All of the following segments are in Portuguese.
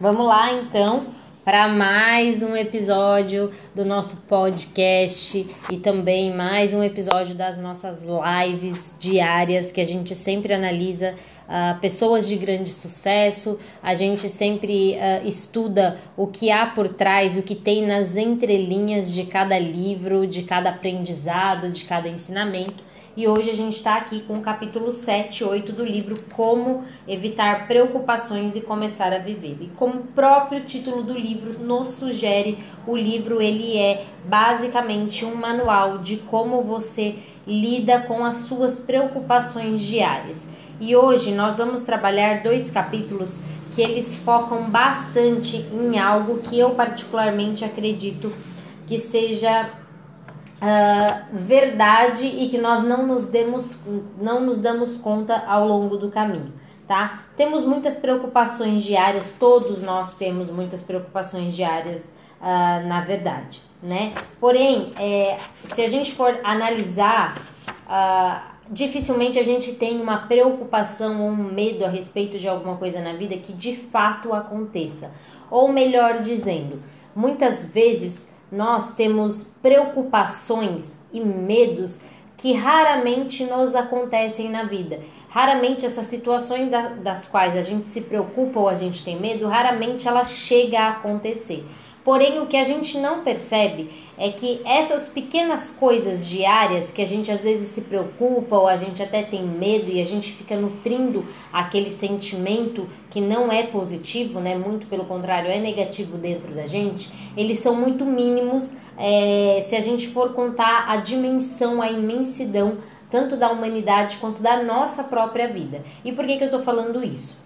Vamos lá então para mais um episódio do nosso podcast e também mais um episódio das nossas lives diárias que a gente sempre analisa uh, pessoas de grande sucesso, a gente sempre uh, estuda o que há por trás, o que tem nas entrelinhas de cada livro, de cada aprendizado, de cada ensinamento. E hoje a gente está aqui com o capítulo 7 e 8 do livro Como Evitar Preocupações e Começar a Viver. E como o próprio título do livro nos sugere, o livro ele é basicamente um manual de como você lida com as suas preocupações diárias. E hoje nós vamos trabalhar dois capítulos que eles focam bastante em algo que eu particularmente acredito que seja uh, verdade e que nós não nos, demos, não nos damos conta ao longo do caminho, tá? Temos muitas preocupações diárias, todos nós temos muitas preocupações diárias, uh, na verdade, né? Porém, é, se a gente for analisar, uh, dificilmente a gente tem uma preocupação ou um medo a respeito de alguma coisa na vida que de fato aconteça. Ou melhor dizendo, muitas vezes nós temos preocupações e medos que raramente nos acontecem na vida. Raramente essas situações das quais a gente se preocupa ou a gente tem medo, raramente ela chega a acontecer. Porém, o que a gente não percebe é que essas pequenas coisas diárias que a gente às vezes se preocupa ou a gente até tem medo e a gente fica nutrindo aquele sentimento que não é positivo, né? Muito pelo contrário, é negativo dentro da gente, eles são muito mínimos é, se a gente for contar a dimensão, a imensidão tanto da humanidade quanto da nossa própria vida. E por que, que eu tô falando isso?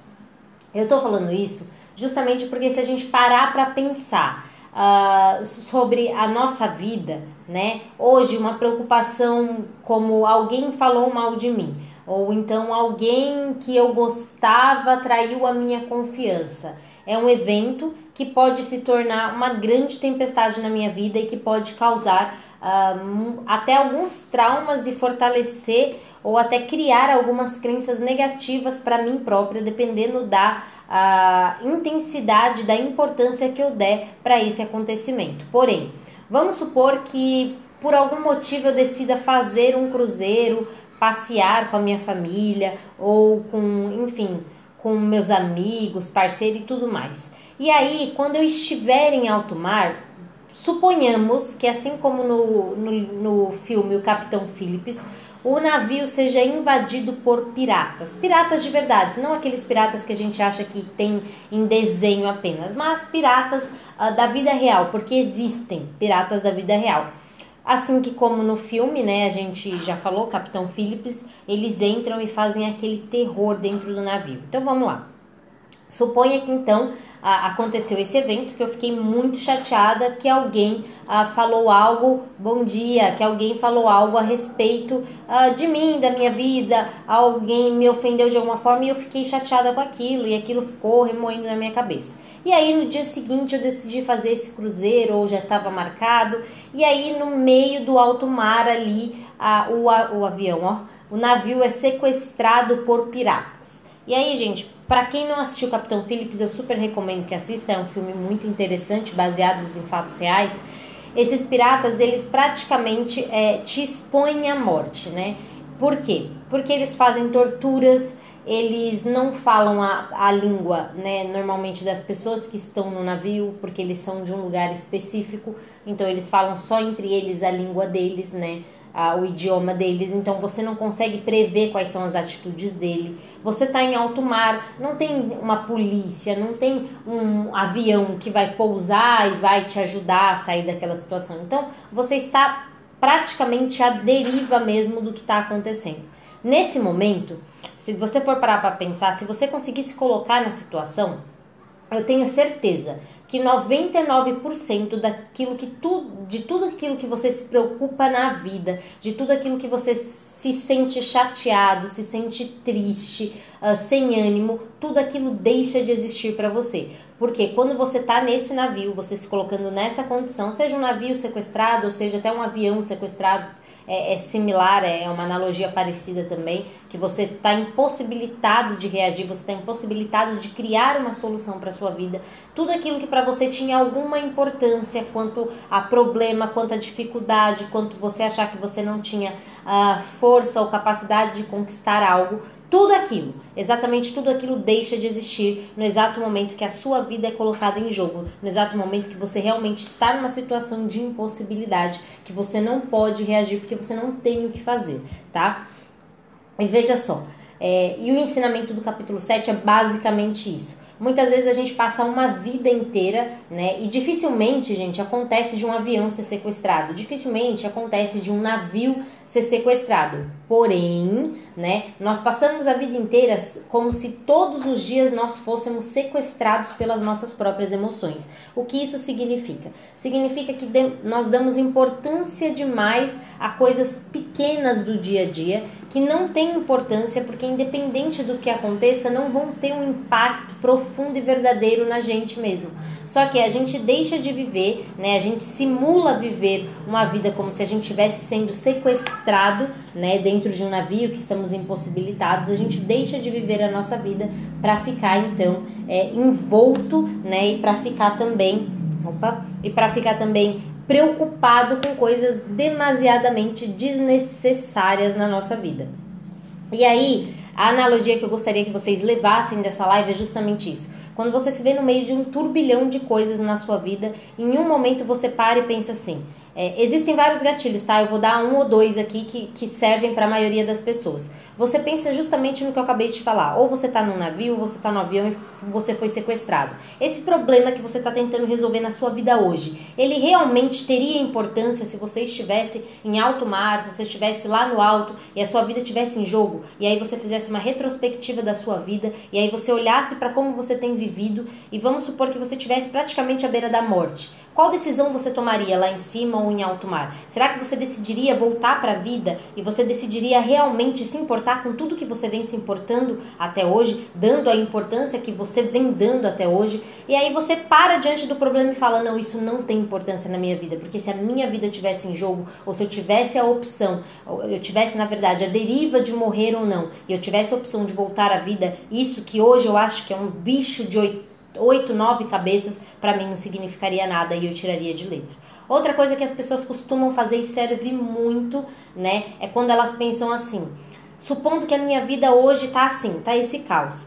Eu tô falando isso justamente porque se a gente parar para pensar uh, sobre a nossa vida, né? Hoje, uma preocupação como alguém falou mal de mim, ou então alguém que eu gostava traiu a minha confiança. É um evento que pode se tornar uma grande tempestade na minha vida e que pode causar uh, até alguns traumas e fortalecer ou até criar algumas crenças negativas para mim própria, dependendo da a intensidade da importância que eu der para esse acontecimento. Porém, vamos supor que por algum motivo eu decida fazer um cruzeiro, passear com a minha família ou com, enfim, com meus amigos, parceiro e tudo mais. E aí, quando eu estiver em alto mar, suponhamos que assim como no, no, no filme O Capitão Phillips, o navio seja invadido por piratas. Piratas de verdade, não aqueles piratas que a gente acha que tem em desenho apenas, mas piratas uh, da vida real, porque existem piratas da vida real. Assim que como no filme, né, a gente já falou, Capitão Phillips, eles entram e fazem aquele terror dentro do navio. Então vamos lá. Suponha que então aconteceu esse evento que eu fiquei muito chateada que alguém ah, falou algo, bom dia, que alguém falou algo a respeito ah, de mim, da minha vida, alguém me ofendeu de alguma forma e eu fiquei chateada com aquilo e aquilo ficou remoendo na minha cabeça. E aí no dia seguinte eu decidi fazer esse cruzeiro ou já estava marcado e aí no meio do alto mar ali ah, o, o avião, ó, o navio é sequestrado por piratas. E aí, gente, para quem não assistiu Capitão Phillips, eu super recomendo que assista. É um filme muito interessante, baseado em fatos reais. Esses piratas, eles praticamente é, te expõem à morte, né? Por quê? Porque eles fazem torturas, eles não falam a, a língua, né, normalmente das pessoas que estão no navio, porque eles são de um lugar específico, então eles falam só entre eles a língua deles, né? O idioma deles, então você não consegue prever quais são as atitudes dele. Você está em alto mar, não tem uma polícia, não tem um avião que vai pousar e vai te ajudar a sair daquela situação. Então você está praticamente à deriva mesmo do que está acontecendo. Nesse momento, se você for parar para pensar, se você conseguir se colocar na situação, eu tenho certeza que 99% daquilo que tu, de tudo aquilo que você se preocupa na vida, de tudo aquilo que você se sente chateado, se sente triste, uh, sem ânimo, tudo aquilo deixa de existir para você. Porque quando você tá nesse navio, você se colocando nessa condição, seja um navio sequestrado, ou seja até um avião sequestrado, é, é similar, é, uma analogia parecida também, que você está impossibilitado de reagir, você está impossibilitado de criar uma solução para sua vida. Tudo aquilo que para você tinha alguma importância quanto a problema, quanto a dificuldade, quanto você achar que você não tinha uh, força ou capacidade de conquistar algo, tudo aquilo, exatamente tudo aquilo deixa de existir no exato momento que a sua vida é colocada em jogo, no exato momento que você realmente está numa situação de impossibilidade, que você não pode reagir porque você não tem o que fazer, tá? E veja só, é, e o ensinamento do capítulo 7 é basicamente isso. Muitas vezes a gente passa uma vida inteira, né? E dificilmente, gente, acontece de um avião ser sequestrado. Dificilmente acontece de um navio ser sequestrado. Porém, né, nós passamos a vida inteira como se todos os dias nós fôssemos sequestrados pelas nossas próprias emoções. O que isso significa? Significa que nós damos importância demais a coisas pequenas do dia a dia que não têm importância porque independente do que aconteça, não vão ter um impacto profundo e verdadeiro na gente mesmo. Só que a gente deixa de viver, né? A gente simula viver uma vida como se a gente estivesse sendo sequestrado, né, dentro de um navio que estamos impossibilitados. A gente deixa de viver a nossa vida para ficar então é, envolto, né, e para ficar também, opa, e para ficar também preocupado com coisas demasiadamente desnecessárias na nossa vida. E aí, a analogia que eu gostaria que vocês levassem dessa live é justamente isso. Quando você se vê no meio de um turbilhão de coisas na sua vida, em um momento você para e pensa assim: é, existem vários gatilhos, tá? Eu vou dar um ou dois aqui que, que servem para a maioria das pessoas você pensa justamente no que eu acabei de falar. Ou você está num navio, ou você está no avião e você foi sequestrado. Esse problema que você está tentando resolver na sua vida hoje, ele realmente teria importância se você estivesse em alto mar, se você estivesse lá no alto e a sua vida estivesse em jogo, e aí você fizesse uma retrospectiva da sua vida, e aí você olhasse para como você tem vivido, e vamos supor que você estivesse praticamente à beira da morte. Qual decisão você tomaria lá em cima ou em alto mar? Será que você decidiria voltar para a vida e você decidiria realmente se importar com tudo que você vem se importando até hoje, dando a importância que você vem dando até hoje? E aí você para diante do problema e fala: "Não, isso não tem importância na minha vida, porque se a minha vida tivesse em jogo, ou se eu tivesse a opção, eu tivesse na verdade a deriva de morrer ou não, e eu tivesse a opção de voltar à vida, isso que hoje eu acho que é um bicho de oito, nove cabeças, para mim não significaria nada e eu tiraria de letra. Outra coisa que as pessoas costumam fazer e serve muito, né, é quando elas pensam assim: supondo que a minha vida hoje tá assim, tá esse caos.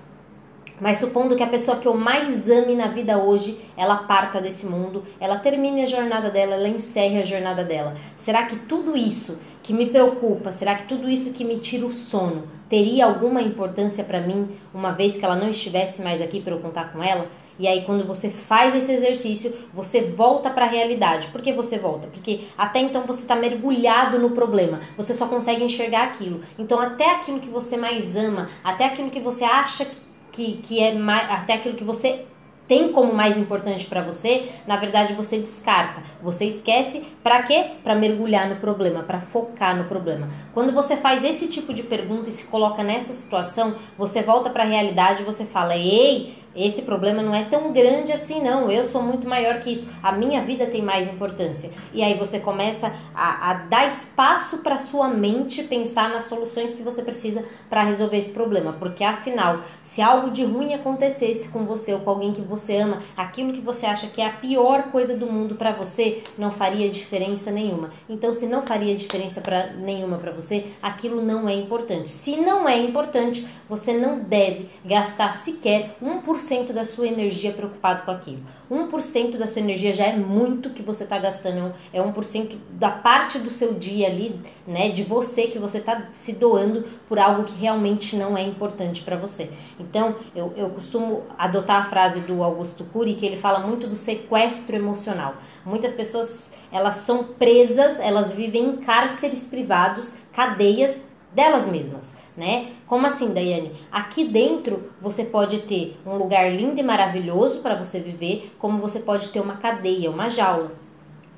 Mas supondo que a pessoa que eu mais ame na vida hoje, ela parta desse mundo, ela termine a jornada dela, ela encerre a jornada dela. Será que tudo isso que me preocupa, será que tudo isso que me tira o sono teria alguma importância para mim, uma vez que ela não estivesse mais aqui para eu contar com ela? E aí, quando você faz esse exercício, você volta para a realidade. Por que você volta? Porque até então você está mergulhado no problema. Você só consegue enxergar aquilo. Então, até aquilo que você mais ama, até aquilo que você acha que, que, que é mais. Até aquilo que você tem como mais importante para você, na verdade você descarta. Você esquece para quê? Para mergulhar no problema, para focar no problema. Quando você faz esse tipo de pergunta e se coloca nessa situação, você volta para a realidade e você fala: "Ei, esse problema não é tão grande assim, não. Eu sou muito maior que isso. A minha vida tem mais importância. E aí você começa a, a dar espaço para sua mente pensar nas soluções que você precisa para resolver esse problema. Porque afinal, se algo de ruim acontecesse com você ou com alguém que você ama, aquilo que você acha que é a pior coisa do mundo para você não faria diferença nenhuma. Então, se não faria diferença para nenhuma para você, aquilo não é importante. Se não é importante, você não deve gastar sequer 1% 1% da sua energia preocupado com aquilo. 1% da sua energia já é muito que você está gastando, é 1% da parte do seu dia ali, né, de você que você está se doando por algo que realmente não é importante para você. Então, eu, eu costumo adotar a frase do Augusto Cury, que ele fala muito do sequestro emocional. Muitas pessoas, elas são presas, elas vivem em cárceres privados, cadeias delas mesmas né? Como assim, Daiane? Aqui dentro você pode ter um lugar lindo e maravilhoso para você viver, como você pode ter uma cadeia, uma jaula,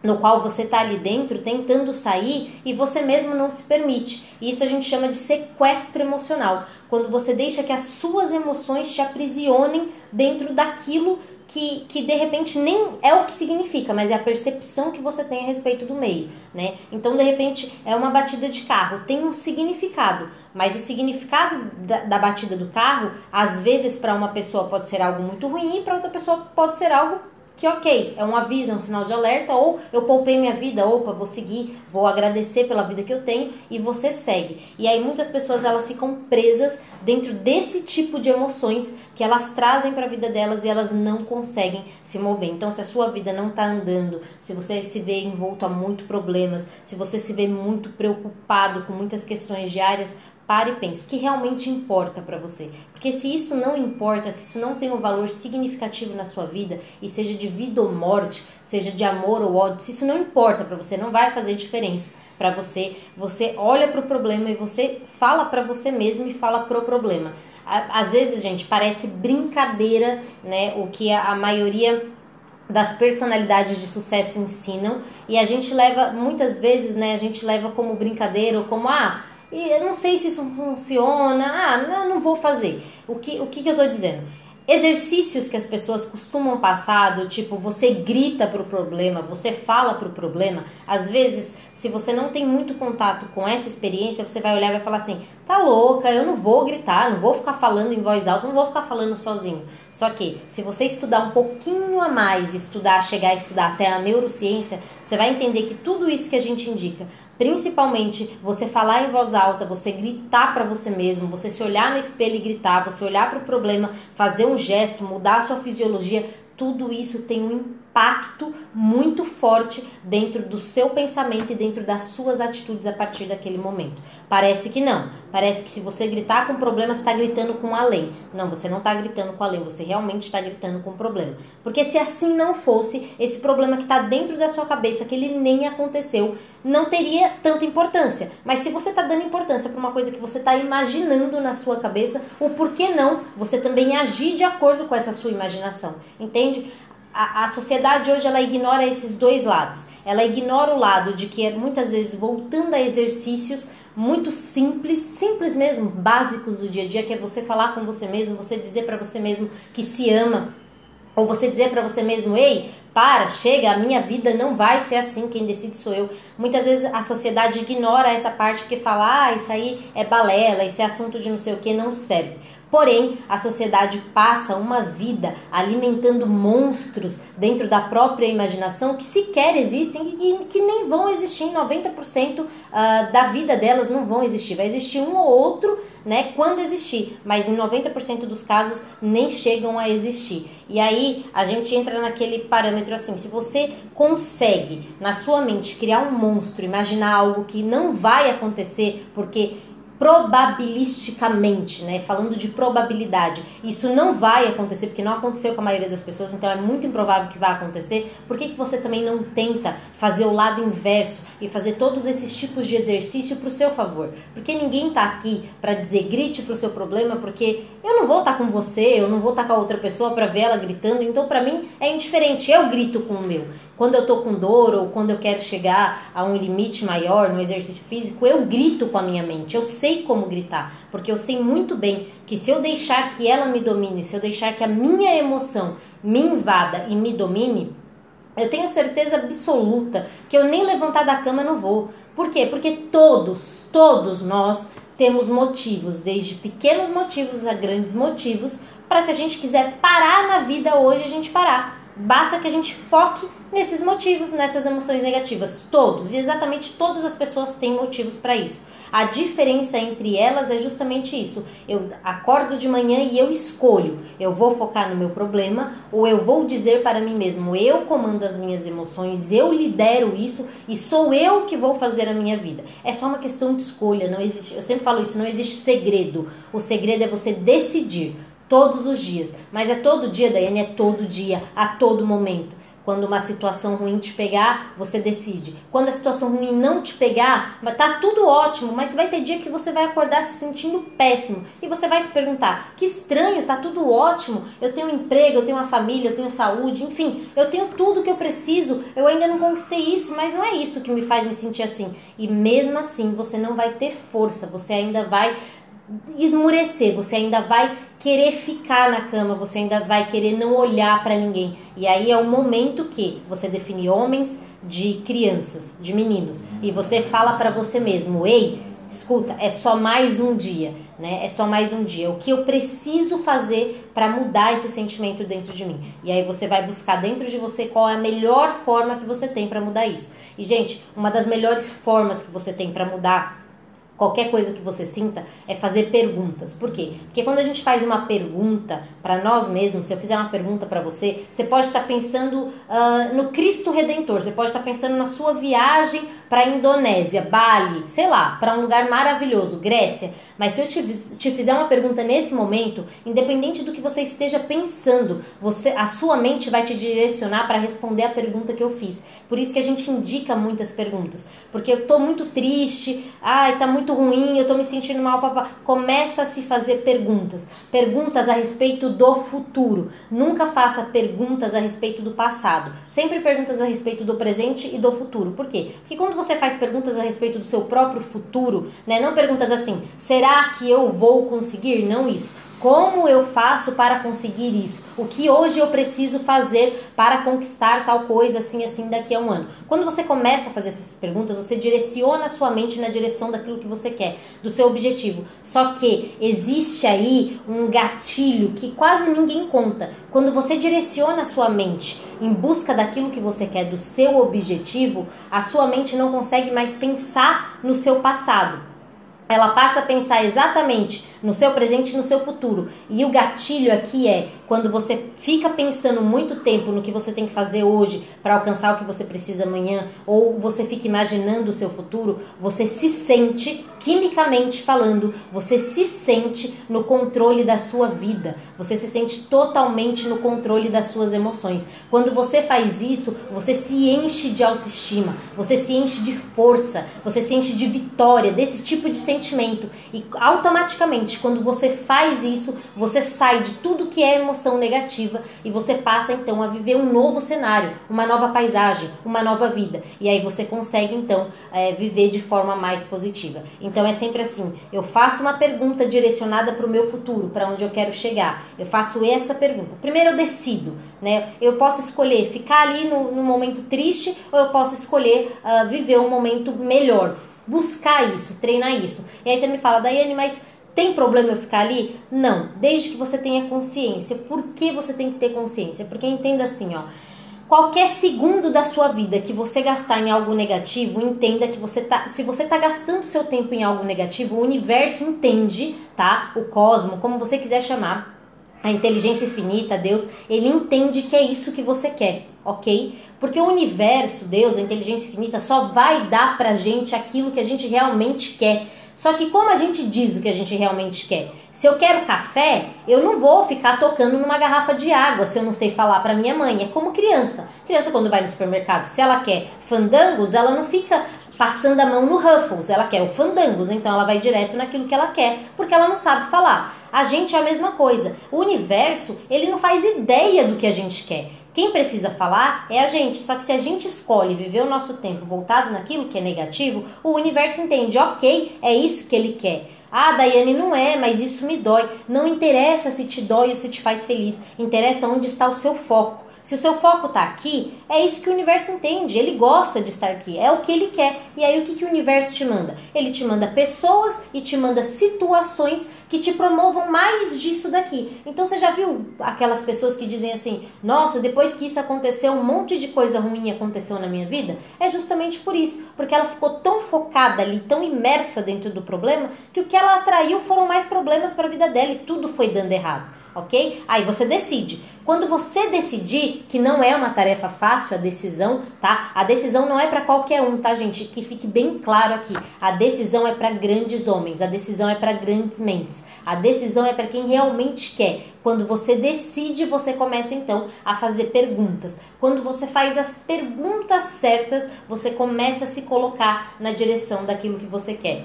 no qual você está ali dentro tentando sair e você mesmo não se permite. Isso a gente chama de sequestro emocional, quando você deixa que as suas emoções te aprisionem dentro daquilo que, que de repente nem é o que significa, mas é a percepção que você tem a respeito do meio, né? Então, de repente, é uma batida de carro, tem um significado, mas o significado da, da batida do carro, às vezes, para uma pessoa pode ser algo muito ruim, e para outra pessoa pode ser algo que ok, é um aviso, é um sinal de alerta, ou eu poupei minha vida, opa, vou seguir, vou agradecer pela vida que eu tenho e você segue. E aí muitas pessoas elas ficam presas dentro desse tipo de emoções que elas trazem para a vida delas e elas não conseguem se mover. Então, se a sua vida não está andando, se você se vê envolto a muitos problemas, se você se vê muito preocupado com muitas questões diárias, pare e pense o que realmente importa para você. Porque se isso não importa, se isso não tem um valor significativo na sua vida, e seja de vida ou morte, seja de amor ou ódio, se isso não importa para você, não vai fazer diferença para você. Você olha para o problema e você fala para você mesmo e fala pro problema. Às vezes, gente, parece brincadeira, né? O que a maioria das personalidades de sucesso ensinam e a gente leva muitas vezes, né? A gente leva como brincadeira ou como ah, e eu não sei se isso funciona, ah, não, não vou fazer. O que, o que, que eu estou dizendo? Exercícios que as pessoas costumam passar, do tipo, você grita para o problema, você fala para o problema. Às vezes, se você não tem muito contato com essa experiência, você vai olhar e vai falar assim: tá louca, eu não vou gritar, não vou ficar falando em voz alta, não vou ficar falando sozinho. Só que, se você estudar um pouquinho a mais, estudar, chegar a estudar até a neurociência, você vai entender que tudo isso que a gente indica Principalmente você falar em voz alta, você gritar para você mesmo, você se olhar no espelho e gritar, você olhar para o problema, fazer um gesto, mudar a sua fisiologia, tudo isso tem um impacto muito forte dentro do seu pensamento e dentro das suas atitudes a partir daquele momento. Parece que não. Parece que se você gritar com problema, você está gritando com além. Não, você não está gritando com além, você realmente está gritando com problema. Porque se assim não fosse, esse problema que está dentro da sua cabeça, que ele nem aconteceu, não teria tanta importância. Mas se você está dando importância para uma coisa que você está imaginando na sua cabeça, o porquê não você também agir de acordo com essa sua imaginação. Entende? A, a sociedade hoje ela ignora esses dois lados. Ela ignora o lado de que muitas vezes voltando a exercícios muito simples, simples mesmo, básicos do dia a dia, que é você falar com você mesmo, você dizer para você mesmo que se ama, ou você dizer para você mesmo, ei, para, chega, a minha vida não vai ser assim, quem decide sou eu. Muitas vezes a sociedade ignora essa parte porque fala, ah, isso aí é balela, isso é assunto de não sei o que, não serve. Porém, a sociedade passa uma vida alimentando monstros dentro da própria imaginação que sequer existem e que nem vão existir em 90% ah, da vida delas não vão existir. Vai existir um ou outro, né, quando existir, mas em 90% dos casos nem chegam a existir. E aí a gente entra naquele parâmetro assim, se você consegue na sua mente criar um monstro, imaginar algo que não vai acontecer porque probabilisticamente, né? Falando de probabilidade. Isso não vai acontecer, porque não aconteceu com a maioria das pessoas, então é muito improvável que vá acontecer. Por que, que você também não tenta fazer o lado inverso e fazer todos esses tipos de exercício para o seu favor? Porque ninguém está aqui para dizer grite para o seu problema, porque eu não vou estar tá com você, eu não vou estar tá com a outra pessoa para ver ela gritando, então para mim é indiferente, eu grito com o meu. Quando eu tô com dor ou quando eu quero chegar a um limite maior no exercício físico, eu grito com a minha mente. Eu sei como gritar, porque eu sei muito bem que se eu deixar que ela me domine, se eu deixar que a minha emoção me invada e me domine, eu tenho certeza absoluta que eu nem levantar da cama não vou. Por quê? Porque todos, todos nós temos motivos, desde pequenos motivos a grandes motivos, para se a gente quiser parar na vida hoje, a gente parar. Basta que a gente foque nesses motivos, nessas emoções negativas. Todos, e exatamente todas as pessoas têm motivos para isso. A diferença entre elas é justamente isso. Eu acordo de manhã e eu escolho. Eu vou focar no meu problema ou eu vou dizer para mim mesmo: eu comando as minhas emoções, eu lidero isso e sou eu que vou fazer a minha vida. É só uma questão de escolha, não existe. Eu sempre falo isso, não existe segredo. O segredo é você decidir todos os dias. Mas é todo dia, Daiane, é todo dia, a todo momento. Quando uma situação ruim te pegar, você decide. Quando a situação ruim não te pegar, tá tudo ótimo, mas vai ter dia que você vai acordar se sentindo péssimo. E você vai se perguntar: que estranho, tá tudo ótimo. Eu tenho um emprego, eu tenho uma família, eu tenho saúde, enfim, eu tenho tudo que eu preciso. Eu ainda não conquistei isso, mas não é isso que me faz me sentir assim. E mesmo assim, você não vai ter força, você ainda vai esmurecer, você ainda vai querer ficar na cama, você ainda vai querer não olhar para ninguém. E aí é o momento que você define homens de crianças, de meninos, e você fala para você mesmo: "Ei, escuta, é só mais um dia, né? É só mais um dia. O que eu preciso fazer para mudar esse sentimento dentro de mim? E aí você vai buscar dentro de você qual é a melhor forma que você tem para mudar isso. E gente, uma das melhores formas que você tem para mudar qualquer coisa que você sinta, é fazer perguntas. Por quê? Porque quando a gente faz uma pergunta para nós mesmos, se eu fizer uma pergunta para você, você pode estar pensando uh, no Cristo Redentor, você pode estar pensando na sua viagem para a Indonésia, Bali, sei lá, para um lugar maravilhoso, Grécia. Mas se eu te, te fizer uma pergunta nesse momento, independente do que você esteja pensando, você, a sua mente vai te direcionar para responder a pergunta que eu fiz. Por isso que a gente indica muitas perguntas, porque eu tô muito triste, ai, tá muito ruim, eu tô me sentindo mal, papá. Começa a se fazer perguntas. Perguntas a respeito do futuro. Nunca faça perguntas a respeito do passado. Sempre perguntas a respeito do presente e do futuro. Por quê? Porque quando você faz perguntas a respeito do seu próprio futuro, né, não perguntas assim, será que eu vou conseguir? Não isso como eu faço para conseguir isso? O que hoje eu preciso fazer para conquistar tal coisa assim assim daqui a um ano? Quando você começa a fazer essas perguntas, você direciona a sua mente na direção daquilo que você quer, do seu objetivo. Só que existe aí um gatilho que quase ninguém conta. Quando você direciona a sua mente em busca daquilo que você quer, do seu objetivo, a sua mente não consegue mais pensar no seu passado. Ela passa a pensar exatamente no seu presente e no seu futuro. E o gatilho aqui é quando você fica pensando muito tempo no que você tem que fazer hoje para alcançar o que você precisa amanhã, ou você fica imaginando o seu futuro, você se sente, quimicamente falando, você se sente no controle da sua vida. Você se sente totalmente no controle das suas emoções. Quando você faz isso, você se enche de autoestima, você se enche de força, você se enche de vitória, desse tipo de sentimento. E automaticamente quando você faz isso, você sai de tudo que é emoção negativa e você passa então a viver um novo cenário, uma nova paisagem, uma nova vida. E aí você consegue então é, viver de forma mais positiva. Então é sempre assim: eu faço uma pergunta direcionada para o meu futuro, para onde eu quero chegar. Eu faço essa pergunta. Primeiro eu decido, né? Eu posso escolher ficar ali no, no momento triste ou eu posso escolher uh, viver um momento melhor buscar isso, treinar isso. E aí você me fala, Daiane, mas tem problema eu ficar ali? Não, desde que você tenha consciência. Por que você tem que ter consciência? Porque entenda assim, ó. Qualquer segundo da sua vida que você gastar em algo negativo, entenda que você tá, se você tá gastando seu tempo em algo negativo, o universo entende, tá? O cosmo, como você quiser chamar, a inteligência infinita, Deus, ele entende que é isso que você quer, ok? Porque o universo, Deus, a inteligência infinita, só vai dar pra gente aquilo que a gente realmente quer. Só que como a gente diz o que a gente realmente quer? Se eu quero café, eu não vou ficar tocando numa garrafa de água se eu não sei falar para minha mãe. É como criança. Criança quando vai no supermercado, se ela quer fandangos, ela não fica passando a mão no Ruffles, ela quer o fandangos, então ela vai direto naquilo que ela quer, porque ela não sabe falar. A gente é a mesma coisa. O universo, ele não faz ideia do que a gente quer. Quem precisa falar é a gente. Só que se a gente escolhe viver o nosso tempo voltado naquilo que é negativo, o universo entende, ok, é isso que ele quer. Ah, Daiane, não é, mas isso me dói. Não interessa se te dói ou se te faz feliz. Interessa onde está o seu foco. Se o seu foco está aqui, é isso que o universo entende. Ele gosta de estar aqui, é o que ele quer. E aí o que, que o universo te manda? Ele te manda pessoas e te manda situações que te promovam mais disso daqui. Então você já viu aquelas pessoas que dizem assim: "Nossa, depois que isso aconteceu, um monte de coisa ruim aconteceu na minha vida"? É justamente por isso, porque ela ficou tão focada ali, tão imersa dentro do problema, que o que ela atraiu foram mais problemas para a vida dela e tudo foi dando errado ok? Aí você decide. Quando você decidir, que não é uma tarefa fácil a decisão, tá? A decisão não é para qualquer um, tá, gente? Que fique bem claro aqui. A decisão é para grandes homens, a decisão é para grandes mentes. A decisão é para quem realmente quer. Quando você decide, você começa então a fazer perguntas. Quando você faz as perguntas certas, você começa a se colocar na direção daquilo que você quer.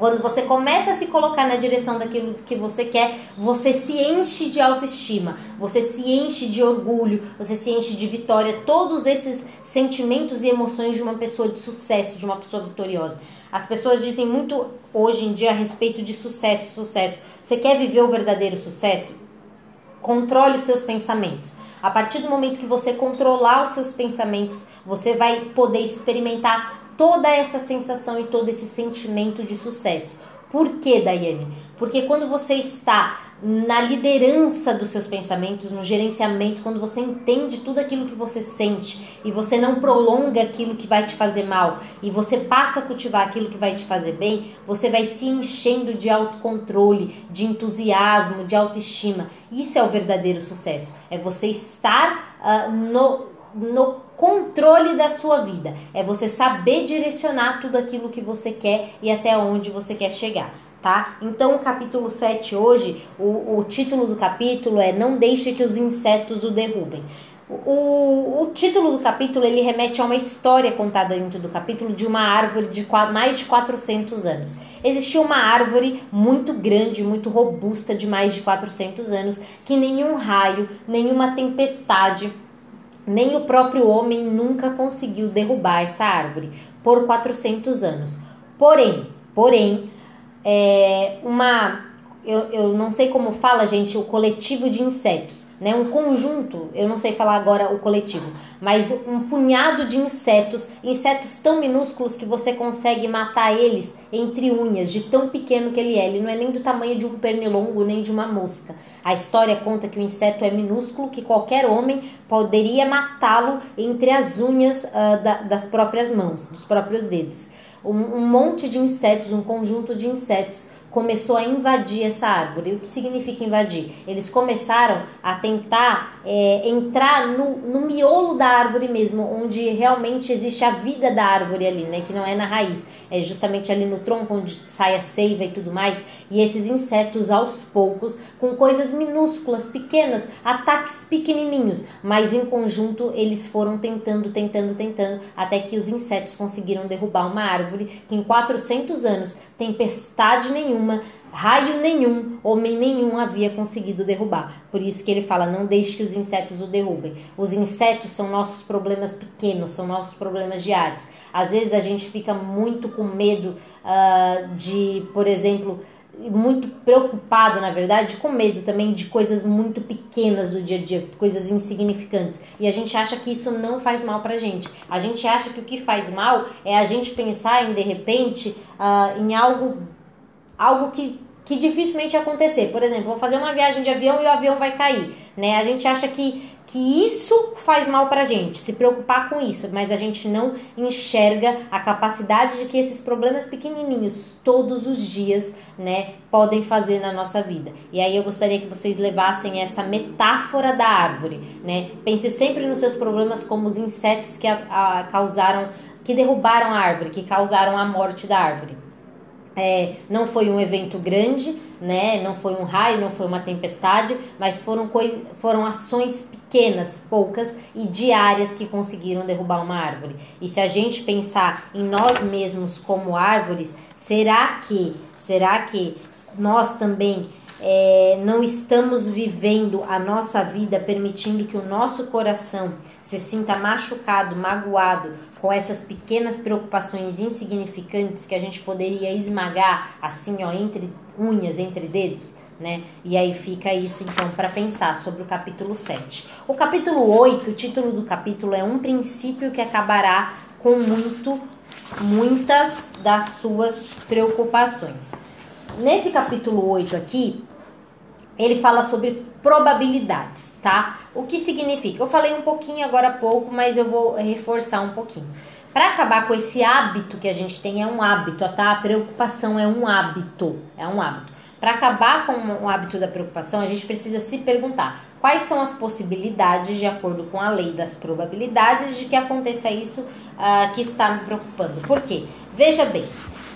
Quando você começa a se colocar na direção daquilo que você quer, você se enche de autoestima, você se enche de orgulho, você se enche de vitória, todos esses sentimentos e emoções de uma pessoa de sucesso, de uma pessoa vitoriosa. As pessoas dizem muito hoje em dia a respeito de sucesso, sucesso. Você quer viver o verdadeiro sucesso? Controle os seus pensamentos. A partir do momento que você controlar os seus pensamentos, você vai poder experimentar toda essa sensação e todo esse sentimento de sucesso. Por que, Daiane? Porque quando você está na liderança dos seus pensamentos, no gerenciamento, quando você entende tudo aquilo que você sente e você não prolonga aquilo que vai te fazer mal e você passa a cultivar aquilo que vai te fazer bem, você vai se enchendo de autocontrole, de entusiasmo, de autoestima. Isso é o verdadeiro sucesso. É você estar uh, no, no controle da sua vida. É você saber direcionar tudo aquilo que você quer e até onde você quer chegar tá? Então, o capítulo 7 hoje, o, o título do capítulo é Não deixe que os insetos o derrubem. O, o, título do capítulo ele remete a uma história contada dentro do capítulo de uma árvore de mais de 400 anos. Existia uma árvore muito grande, muito robusta, de mais de 400 anos, que nenhum raio, nenhuma tempestade, nem o próprio homem nunca conseguiu derrubar essa árvore por 400 anos. Porém, porém, é, uma. Eu, eu não sei como fala, gente, o coletivo de insetos, né? Um conjunto, eu não sei falar agora o coletivo, mas um punhado de insetos, insetos tão minúsculos que você consegue matar eles entre unhas, de tão pequeno que ele é. Ele não é nem do tamanho de um pernilongo, nem de uma mosca. A história conta que o inseto é minúsculo, que qualquer homem poderia matá-lo entre as unhas uh, da, das próprias mãos, dos próprios dedos um, um monte de insetos, um conjunto de insetos começou a invadir essa árvore. O que significa invadir? Eles começaram a tentar é, entrar no, no miolo da árvore mesmo, onde realmente existe a vida da árvore ali, né? Que não é na raiz, é justamente ali no tronco onde sai a seiva e tudo mais. E esses insetos, aos poucos, com coisas minúsculas, pequenas, ataques pequenininhos, mas em conjunto eles foram tentando, tentando, tentando, até que os insetos conseguiram derrubar uma árvore que em 400 anos, tempestade nenhuma, raio nenhum, homem nenhum havia conseguido derrubar. Por isso que ele fala: não deixe que os insetos o derrubem. Os insetos são nossos problemas pequenos, são nossos problemas diários. Às vezes a gente fica muito com medo uh, de, por exemplo, muito preocupado, na verdade, com medo também de coisas muito pequenas do dia a dia, coisas insignificantes. E a gente acha que isso não faz mal pra gente. A gente acha que o que faz mal é a gente pensar em, de repente, uh, em algo algo que, que dificilmente ia acontecer. Por exemplo, vou fazer uma viagem de avião e o avião vai cair, né? A gente acha que que isso faz mal pra gente, se preocupar com isso, mas a gente não enxerga a capacidade de que esses problemas pequenininhos todos os dias, né, podem fazer na nossa vida. E aí eu gostaria que vocês levassem essa metáfora da árvore, né? Pense sempre nos seus problemas como os insetos que a, a, causaram, que derrubaram a árvore, que causaram a morte da árvore. É, não foi um evento grande, né? Não foi um raio, não foi uma tempestade, mas foram, foram ações pequenas, poucas e diárias que conseguiram derrubar uma árvore. E se a gente pensar em nós mesmos como árvores, será que, será que nós também é, não estamos vivendo a nossa vida permitindo que o nosso coração se sinta machucado, magoado com essas pequenas preocupações insignificantes que a gente poderia esmagar assim, ó, entre unhas, entre dedos, né? E aí fica isso então para pensar sobre o capítulo 7. O capítulo 8, o título do capítulo é um princípio que acabará com muito muitas das suas preocupações. Nesse capítulo 8 aqui, ele fala sobre probabilidades, tá? O que significa? Eu falei um pouquinho agora há pouco, mas eu vou reforçar um pouquinho. Para acabar com esse hábito que a gente tem, é um hábito, tá? A preocupação é um hábito, é um hábito. Para acabar com o hábito da preocupação, a gente precisa se perguntar quais são as possibilidades, de acordo com a lei das probabilidades, de que aconteça isso uh, que está me preocupando. Por quê? Veja bem,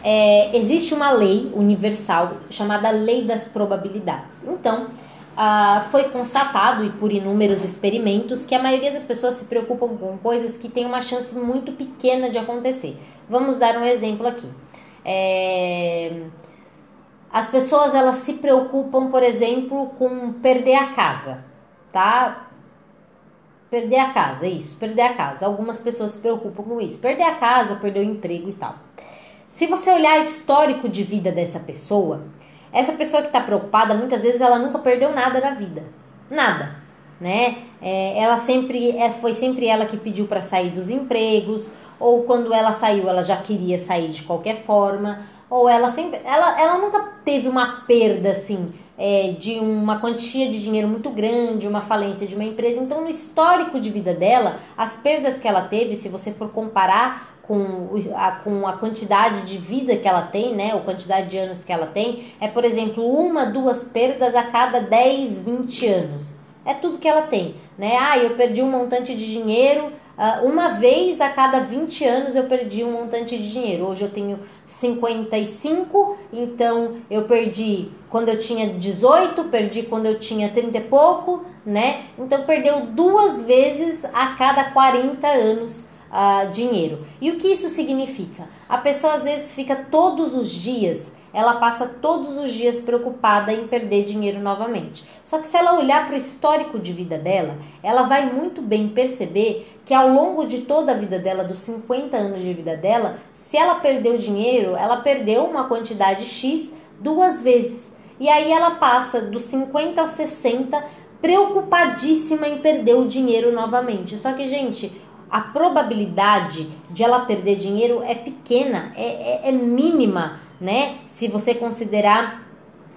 é, existe uma lei universal chamada lei das probabilidades. Então, ah, foi constatado, e por inúmeros experimentos, que a maioria das pessoas se preocupam com coisas que têm uma chance muito pequena de acontecer. Vamos dar um exemplo aqui. É... As pessoas elas se preocupam, por exemplo, com perder a casa, tá? Perder a casa, isso, perder a casa. Algumas pessoas se preocupam com isso. Perder a casa, perder o emprego e tal. Se você olhar o histórico de vida dessa pessoa, essa pessoa que está preocupada, muitas vezes ela nunca perdeu nada na vida. Nada. Né? É, ela sempre é, foi sempre ela que pediu para sair dos empregos, ou quando ela saiu, ela já queria sair de qualquer forma, ou ela sempre. Ela, ela nunca teve uma perda assim. É, de uma quantia de dinheiro muito grande, uma falência de uma empresa. Então, no histórico de vida dela, as perdas que ela teve, se você for comparar com a, com a quantidade de vida que ela tem, né, ou quantidade de anos que ela tem, é, por exemplo, uma, duas perdas a cada 10, 20 anos. É tudo que ela tem, né? Ah, eu perdi um montante de dinheiro, uh, uma vez a cada 20 anos eu perdi um montante de dinheiro. Hoje eu tenho 55, então eu perdi quando eu tinha 18, perdi quando eu tinha 30 e pouco, né? Então perdeu duas vezes a cada 40 anos uh, dinheiro. E o que isso significa? A pessoa às vezes fica todos os dias, ela passa todos os dias preocupada em perder dinheiro novamente. Só que se ela olhar para o histórico de vida dela, ela vai muito bem perceber que ao longo de toda a vida dela, dos 50 anos de vida dela, se ela perdeu dinheiro, ela perdeu uma quantidade X duas vezes. E aí ela passa dos 50 aos 60 preocupadíssima em perder o dinheiro novamente. Só que, gente, a probabilidade de ela perder dinheiro é pequena, é, é, é mínima, né? Se você considerar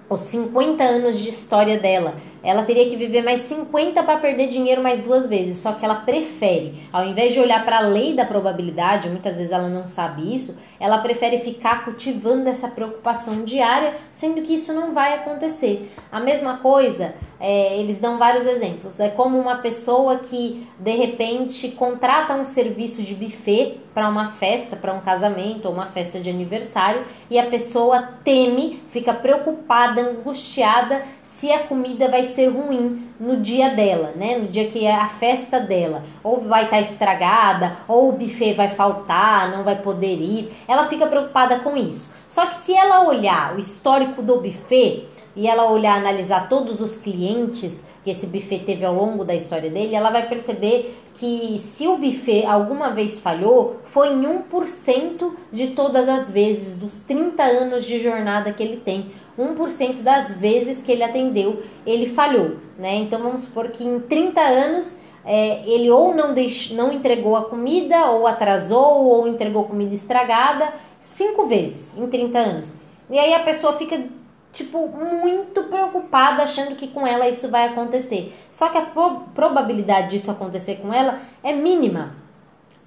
os 50 anos de história dela. Ela teria que viver mais 50 para perder dinheiro mais duas vezes, só que ela prefere, ao invés de olhar para a lei da probabilidade, muitas vezes ela não sabe isso, ela prefere ficar cultivando essa preocupação diária, sendo que isso não vai acontecer. A mesma coisa, é, eles dão vários exemplos. É como uma pessoa que de repente contrata um serviço de buffet para uma festa, para um casamento ou uma festa de aniversário e a pessoa teme, fica preocupada, angustiada se a comida vai ser ruim no dia dela, né? No dia que é a festa dela, ou vai estar tá estragada, ou o buffet vai faltar, não vai poder ir. Ela fica preocupada com isso. Só que se ela olhar o histórico do buffet e ela olhar, analisar todos os clientes que esse buffet teve ao longo da história dele, ela vai perceber que se o buffet alguma vez falhou, foi em 1% de todas as vezes dos 30 anos de jornada que ele tem. 1% das vezes que ele atendeu, ele falhou, né? Então vamos supor que em 30 anos é, ele ou não, deix, não entregou a comida, ou atrasou, ou entregou comida estragada, cinco vezes em 30 anos. E aí a pessoa fica, tipo, muito preocupada, achando que com ela isso vai acontecer. Só que a pro, probabilidade disso acontecer com ela é mínima.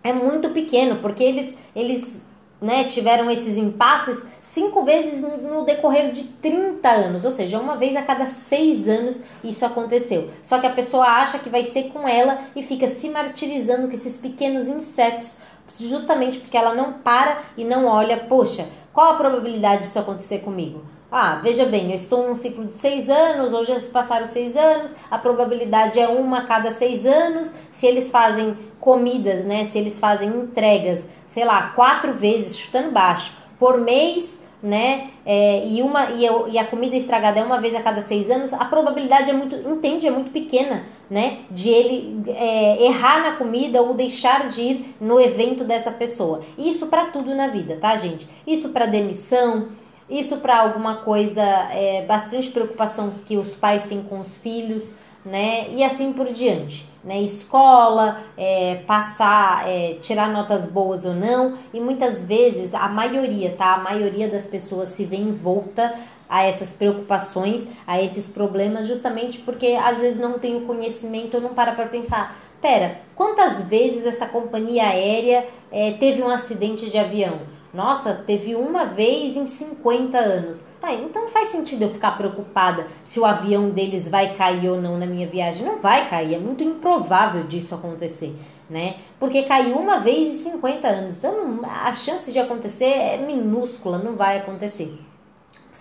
É muito pequeno, porque eles, eles né, tiveram esses impasses cinco vezes no decorrer de 30 anos, ou seja, uma vez a cada seis anos isso aconteceu. Só que a pessoa acha que vai ser com ela e fica se martirizando com esses pequenos insetos, justamente porque ela não para e não olha, poxa, qual a probabilidade disso acontecer comigo? Ah, veja bem, eu estou num ciclo de seis anos, hoje já se passaram seis anos, a probabilidade é uma a cada seis anos. Se eles fazem comidas, né? Se eles fazem entregas, sei lá, quatro vezes, chutando baixo, por mês, né? É, e, uma, e, e, a comida estragada é uma vez a cada seis anos, a probabilidade é muito, entende, é muito pequena, né? De ele é, errar na comida ou deixar de ir no evento dessa pessoa. Isso para tudo na vida, tá, gente? Isso para demissão, isso para alguma coisa, é, bastante preocupação que os pais têm com os filhos, né? E assim por diante, né? Escola, é, passar, é, tirar notas boas ou não, e muitas vezes a maioria, tá? A maioria das pessoas se vê envolta a essas preocupações, a esses problemas, justamente porque às vezes não tem o conhecimento ou não para para pensar. Pera, quantas vezes essa companhia aérea é, teve um acidente de avião? Nossa, teve uma vez em 50 anos. Pai, então faz sentido eu ficar preocupada se o avião deles vai cair ou não na minha viagem. Não vai cair, é muito improvável disso acontecer, né? Porque caiu uma vez em 50 anos. Então a chance de acontecer é minúscula, não vai acontecer.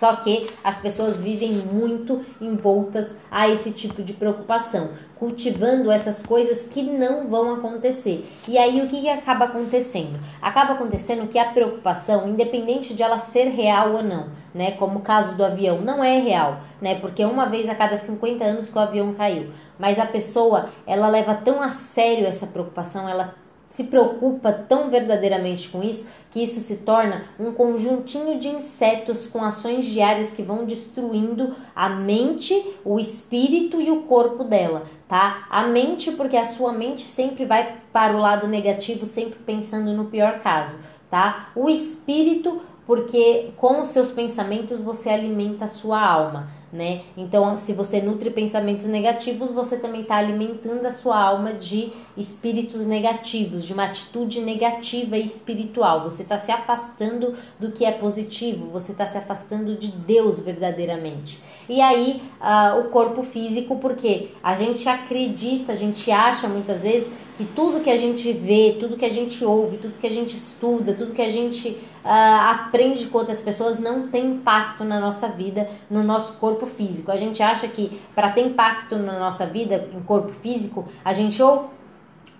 Só que as pessoas vivem muito envoltas a esse tipo de preocupação, cultivando essas coisas que não vão acontecer. E aí o que, que acaba acontecendo? Acaba acontecendo que a preocupação, independente de ela ser real ou não, né, como o caso do avião, não é real, né, porque uma vez a cada 50 anos que o avião caiu. Mas a pessoa, ela leva tão a sério essa preocupação, ela se preocupa tão verdadeiramente com isso que isso se torna um conjuntinho de insetos com ações diárias que vão destruindo a mente, o espírito e o corpo dela, tá? A mente, porque a sua mente sempre vai para o lado negativo, sempre pensando no pior caso, tá? O espírito, porque com os seus pensamentos você alimenta a sua alma né? Então, se você nutre pensamentos negativos, você também está alimentando a sua alma de espíritos negativos, de uma atitude negativa e espiritual. Você está se afastando do que é positivo, você está se afastando de Deus verdadeiramente. E aí, uh, o corpo físico, porque a gente acredita, a gente acha muitas vezes que tudo que a gente vê, tudo que a gente ouve, tudo que a gente estuda, tudo que a gente uh, aprende com outras pessoas não tem impacto na nossa vida, no nosso corpo físico. A gente acha que para ter impacto na nossa vida, em corpo físico, a gente ou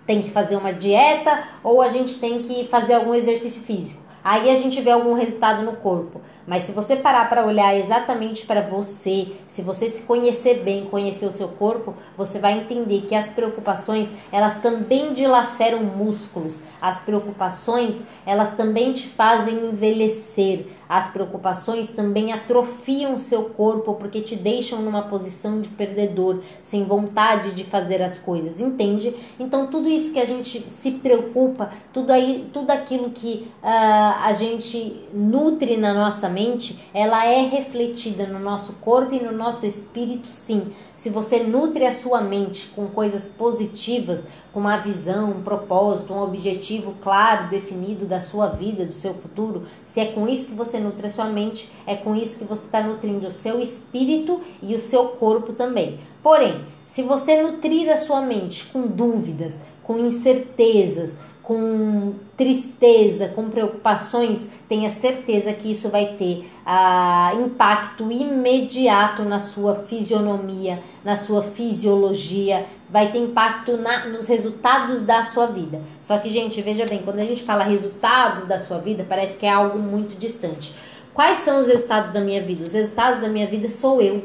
tem que fazer uma dieta ou a gente tem que fazer algum exercício físico. Aí a gente vê algum resultado no corpo. Mas se você parar para olhar exatamente para você, se você se conhecer bem, conhecer o seu corpo, você vai entender que as preocupações, elas também dilaceram músculos. As preocupações, elas também te fazem envelhecer. As preocupações também atrofiam seu corpo porque te deixam numa posição de perdedor, sem vontade de fazer as coisas, entende? Então tudo isso que a gente se preocupa, tudo aí, tudo aquilo que uh, a gente nutre na nossa mente, ela é refletida no nosso corpo e no nosso espírito, sim. Se você nutre a sua mente com coisas positivas, com uma visão, um propósito, um objetivo claro, definido da sua vida, do seu futuro, se é com isso que você nutre a sua mente, é com isso que você está nutrindo o seu espírito e o seu corpo também. Porém, se você nutrir a sua mente com dúvidas, com incertezas, com tristeza, com preocupações, tenha certeza que isso vai ter ah, impacto imediato na sua fisionomia, na sua fisiologia, vai ter impacto na, nos resultados da sua vida. Só que, gente, veja bem, quando a gente fala resultados da sua vida, parece que é algo muito distante. Quais são os resultados da minha vida? Os resultados da minha vida sou eu.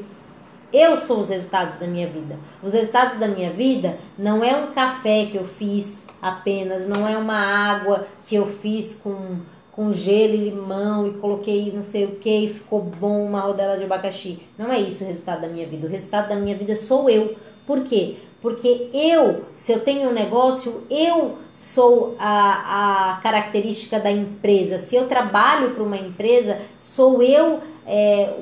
Eu sou os resultados da minha vida. Os resultados da minha vida não é um café que eu fiz apenas, não é uma água que eu fiz com, com gelo e limão e coloquei não sei o que e ficou bom uma rodela de abacaxi. Não é isso o resultado da minha vida. O resultado da minha vida sou eu. Por quê? Porque eu, se eu tenho um negócio, eu sou a, a característica da empresa. Se eu trabalho para uma empresa, sou eu é,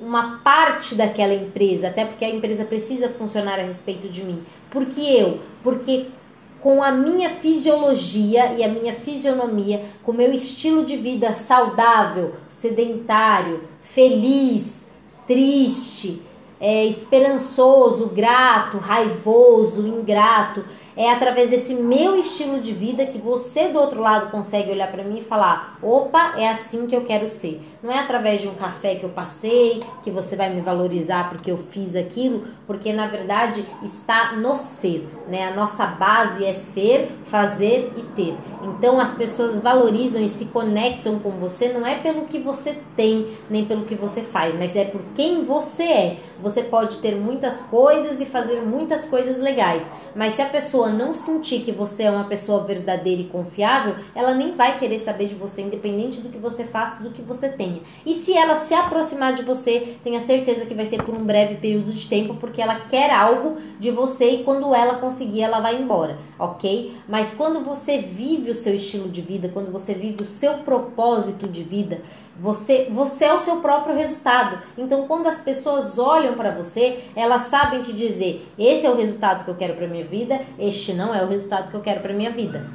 uma parte daquela empresa, até porque a empresa precisa funcionar a respeito de mim. Por que eu? Porque com a minha fisiologia e a minha fisionomia, com o meu estilo de vida saudável, sedentário, feliz, triste, é, esperançoso, grato, raivoso, ingrato, é através desse meu estilo de vida que você do outro lado consegue olhar para mim e falar: opa, é assim que eu quero ser. Não é através de um café que eu passei que você vai me valorizar porque eu fiz aquilo, porque na verdade está no ser, né? A nossa base é ser, fazer e ter. Então as pessoas valorizam e se conectam com você não é pelo que você tem, nem pelo que você faz, mas é por quem você é. Você pode ter muitas coisas e fazer muitas coisas legais, mas se a pessoa não sentir que você é uma pessoa verdadeira e confiável, ela nem vai querer saber de você, independente do que você faça, do que você tenha. E se ela se aproximar de você, tenha certeza que vai ser por um breve período de tempo, porque ela quer algo de você e quando ela conseguir, ela vai embora, ok? Mas quando você vive o seu estilo de vida, quando você vive o seu propósito de vida, você, você é o seu próprio resultado. Então, quando as pessoas olham para você, elas sabem te dizer: esse é o resultado que eu quero para minha vida, este não é o resultado que eu quero para minha vida.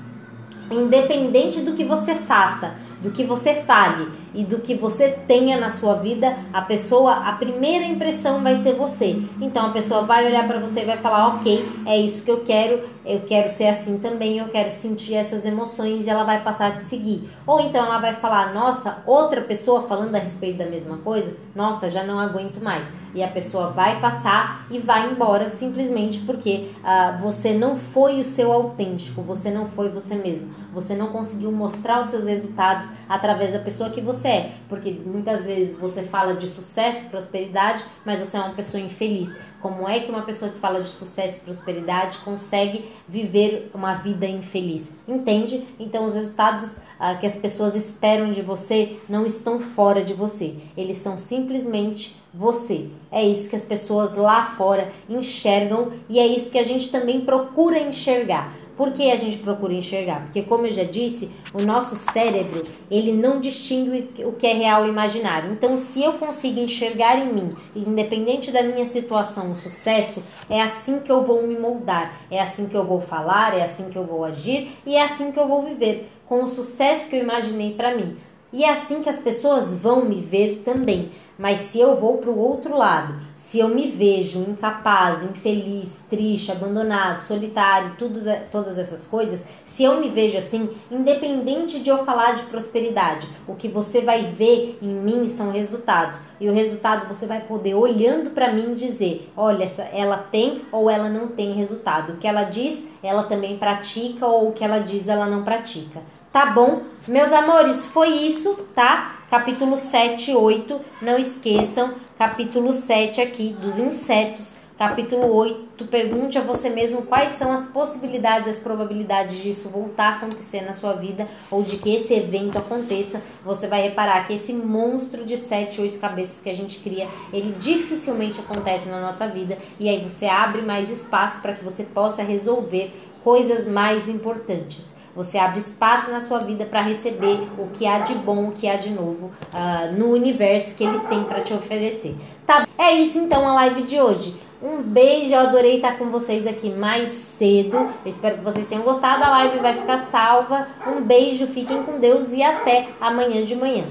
Independente do que você faça, do que você fale e do que você tenha na sua vida, a pessoa, a primeira impressão vai ser você. Então a pessoa vai olhar para você e vai falar: "OK, é isso que eu quero, eu quero ser assim também, eu quero sentir essas emoções" e ela vai passar a te seguir. Ou então ela vai falar: "Nossa, outra pessoa falando a respeito da mesma coisa, nossa, já não aguento mais". E a pessoa vai passar e vai embora simplesmente porque uh, você não foi o seu autêntico, você não foi você mesmo. Você não conseguiu mostrar os seus resultados através da pessoa que você é. Porque muitas vezes você fala de sucesso, prosperidade, mas você é uma pessoa infeliz. como é que uma pessoa que fala de sucesso e prosperidade consegue viver uma vida infeliz. Entende? Então, os resultados ah, que as pessoas esperam de você não estão fora de você, eles são simplesmente você. É isso que as pessoas lá fora enxergam e é isso que a gente também procura enxergar. Por que a gente procura enxergar? Porque, como eu já disse, o nosso cérebro ele não distingue o que é real e imaginário. Então, se eu consigo enxergar em mim, independente da minha situação, o sucesso, é assim que eu vou me moldar, é assim que eu vou falar, é assim que eu vou agir e é assim que eu vou viver com o sucesso que eu imaginei para mim. E é assim que as pessoas vão me ver também. Mas se eu vou para o outro lado, se eu me vejo incapaz, infeliz, triste, abandonado, solitário, tudo, todas essas coisas, se eu me vejo assim, independente de eu falar de prosperidade, o que você vai ver em mim são resultados. E o resultado você vai poder, olhando para mim, dizer: olha, ela tem ou ela não tem resultado. O que ela diz, ela também pratica, ou o que ela diz, ela não pratica. Tá bom? Meus amores, foi isso, tá? Capítulo 7 e 8, não esqueçam. Capítulo 7 aqui dos insetos. Capítulo 8, pergunte a você mesmo quais são as possibilidades, as probabilidades disso voltar a acontecer na sua vida ou de que esse evento aconteça. Você vai reparar que esse monstro de 7, 8 cabeças que a gente cria, ele dificilmente acontece na nossa vida e aí você abre mais espaço para que você possa resolver coisas mais importantes. Você abre espaço na sua vida para receber o que há de bom, o que há de novo uh, no universo que ele tem para te oferecer. Tá? É isso então a live de hoje. Um beijo, eu adorei estar com vocês aqui mais cedo. Eu espero que vocês tenham gostado. A live vai ficar salva. Um beijo, fiquem com Deus e até amanhã de manhã.